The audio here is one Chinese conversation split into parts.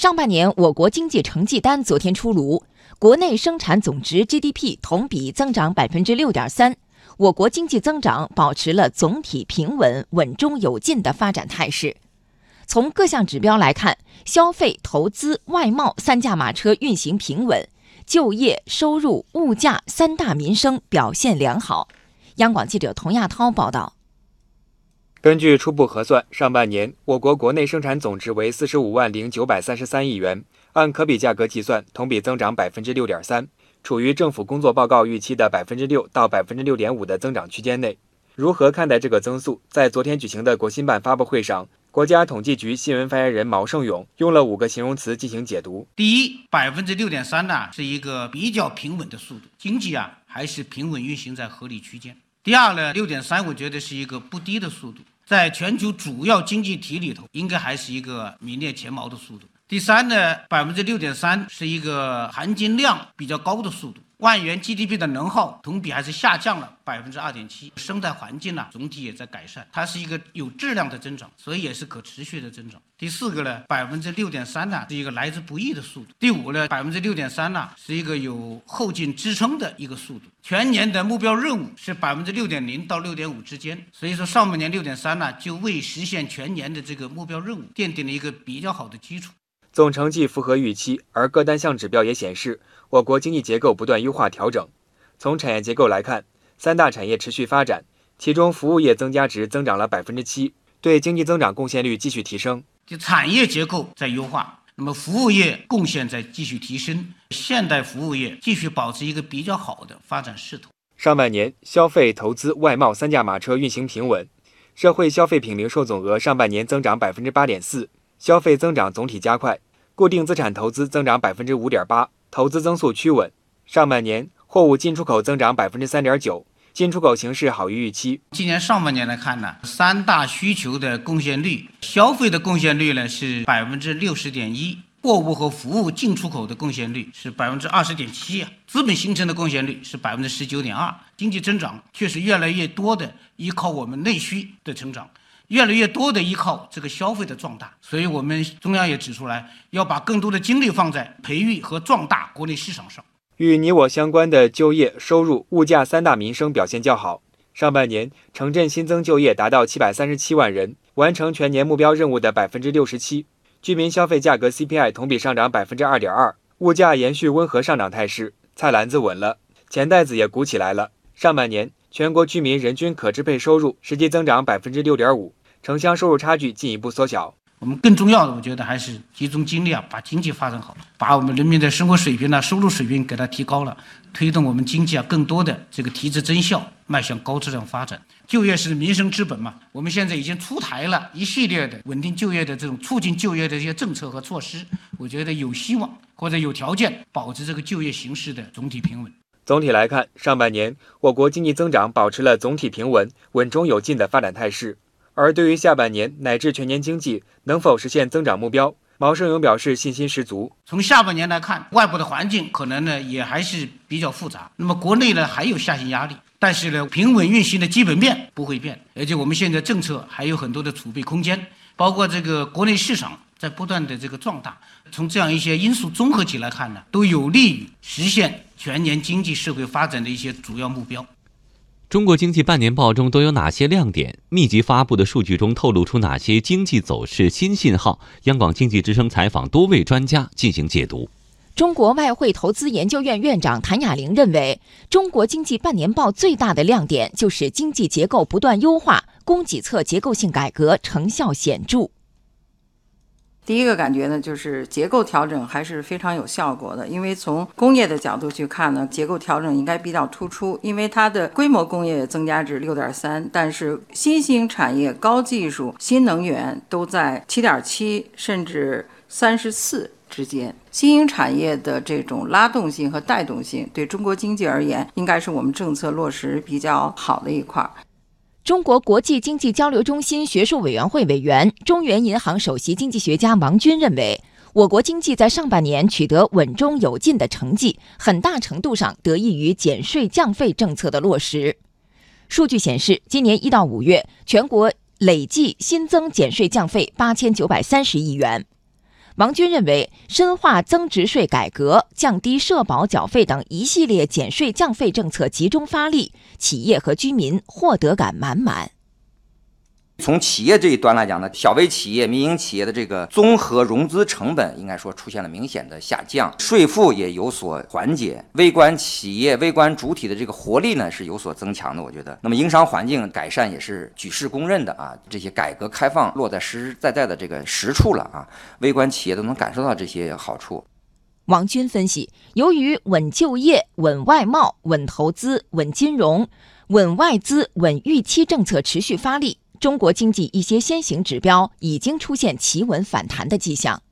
上半年我国经济成绩单昨天出炉，国内生产总值 GDP 同比增长百分之六点三，我国经济增长保持了总体平稳、稳中有进的发展态势。从各项指标来看，消费、投资、外贸三驾马车运行平稳，就业、收入、物价三大民生表现良好。央广记者童亚涛报道。根据初步核算，上半年我国国内生产总值为四十五万零九百三十三亿元，按可比价格计算，同比增长百分之六点三，处于政府工作报告预期的百分之六到百分之六点五的增长区间内。如何看待这个增速？在昨天举行的国新办发布会上，国家统计局新闻发言人毛盛勇用了五个形容词进行解读。第一，百分之六点三呢，是一个比较平稳的速度，经济啊还是平稳运行在合理区间。第二呢，六点三，我觉得是一个不低的速度。在全球主要经济体里头，应该还是一个名列前茅的速度。第三呢，百分之六点三是一个含金量比较高的速度。万元 GDP 的能耗同比还是下降了百分之二点七，生态环境呢总体也在改善，它是一个有质量的增长，所以也是可持续的增长。第四个呢，百分之六点三呢是一个来之不易的速度。第五呢，百分之六点三呢是一个有后劲支撑的一个速度。全年的目标任务是百分之六点零到六点五之间，所以说上半年六点三呢就为实现全年的这个目标任务奠定了一个比较好的基础。总成绩符合预期，而各单项指标也显示，我国经济结构不断优化调整。从产业结构来看，三大产业持续发展，其中服务业增加值增长了百分之七，对经济增长贡献率继续提升。就产业结构在优化，那么服务业贡献在继续提升，现代服务业继续保持一个比较好的发展势头。上半年，消费、投资、外贸三驾马车运行平稳，社会消费品零售总额上半年增长百分之八点四。消费增长总体加快，固定资产投资增长百分之五点八，投资增速趋稳。上半年货物进出口增长百分之三点九，进出口形势好于预期。今年上半年来看呢，三大需求的贡献率，消费的贡献率呢是百分之六十点一，货物和服务进出口的贡献率是百分之二十点七啊，资本形成的贡献率是百分之十九点二。经济增长确实越来越多的依靠我们内需的成长。越来越多的依靠这个消费的壮大，所以我们中央也指出来，要把更多的精力放在培育和壮大国内市场上。与你我相关的就业、收入、物价三大民生表现较好。上半年城镇新增就业达到七百三十七万人，完成全年目标任务的百分之六十七。居民消费价格 CPI 同比上涨百分之二点二，物价延续温和上涨态势，菜篮子稳了，钱袋子也鼓起来了。上半年全国居民人均可支配收入实际增长百分之六点五。城乡收入差距进一步缩小。我们更重要的，我觉得还是集中精力啊，把经济发展好，把我们人民的生活水平呢、收入水平给它提高了，推动我们经济啊更多的这个提质增效，迈向高质量发展。就业是民生之本嘛，我们现在已经出台了一系列的稳定就业的这种促进就业的一些政策和措施，我觉得有希望或者有条件保持这个就业形势的总体平稳。总体来看，上半年我国经济增长保持了总体平稳、稳中有进的发展态势。而对于下半年乃至全年经济能否实现增长目标，毛盛勇表示信心十足。从下半年来看，外部的环境可能呢也还是比较复杂，那么国内呢还有下行压力，但是呢平稳运行的基本面不会变，而且我们现在政策还有很多的储备空间，包括这个国内市场在不断的这个壮大，从这样一些因素综合起来看呢，都有利于实现全年经济社会发展的一些主要目标。中国经济半年报中都有哪些亮点？密集发布的数据中透露出哪些经济走势新信号？央广经济之声采访多位专家进行解读。中国外汇投资研究院院长谭雅玲认为，中国经济半年报最大的亮点就是经济结构不断优化，供给侧结构性改革成效显著。第一个感觉呢，就是结构调整还是非常有效果的。因为从工业的角度去看呢，结构调整应该比较突出，因为它的规模工业增加值六点三，但是新兴产业、高技术、新能源都在七点七甚至三十四之间。新兴产业的这种拉动性和带动性，对中国经济而言，应该是我们政策落实比较好的一块。中国国际经济交流中心学术委员会委员、中原银行首席经济学家王军认为，我国经济在上半年取得稳中有进的成绩，很大程度上得益于减税降费政策的落实。数据显示，今年一到五月，全国累计新增减税降费八千九百三十亿元。王军认为，深化增值税改革、降低社保缴费等一系列减税降费政策集中发力，企业和居民获得感满满。从企业这一端来讲呢，小微企业、民营企业的这个综合融资成本应该说出现了明显的下降，税负也有所缓解，微观企业、微观主体的这个活力呢是有所增强的。我觉得，那么营商环境改善也是举世公认的啊，这些改革开放落在实实在在的这个实处了啊，微观企业都能感受到这些好处。王军分析，由于稳就业、稳外贸、稳投资、稳金融、稳外资、稳预期政策持续发力。中国经济一些先行指标已经出现企稳反弹的迹象，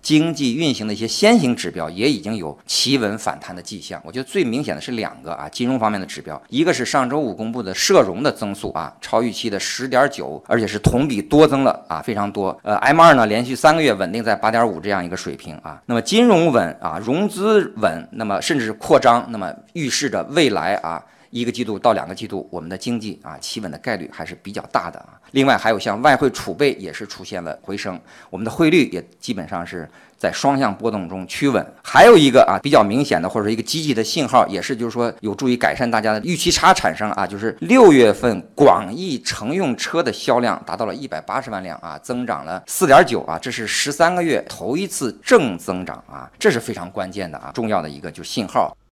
经济运行的一些先行指标也已经有企稳反弹的迹象。我觉得最明显的是两个啊，金融方面的指标，一个是上周五公布的社融的增速啊，超预期的十点九，而且是同比多增了啊，非常多。呃，M 二呢连续三个月稳定在八点五这样一个水平啊，那么金融稳啊，融资稳，那么甚至扩张，那么预示着未来啊。一个季度到两个季度，我们的经济啊企稳的概率还是比较大的啊。另外还有像外汇储备也是出现了回升，我们的汇率也基本上是在双向波动中趋稳。还有一个啊比较明显的或者一个积极的信号，也是就是说有助于改善大家的预期差产生啊，就是六月份广义乘用车的销量达到了一百八十万辆啊，增长了四点九啊，这是十三个月头一次正增长啊，这是非常关键的啊，重要的一个就是信号。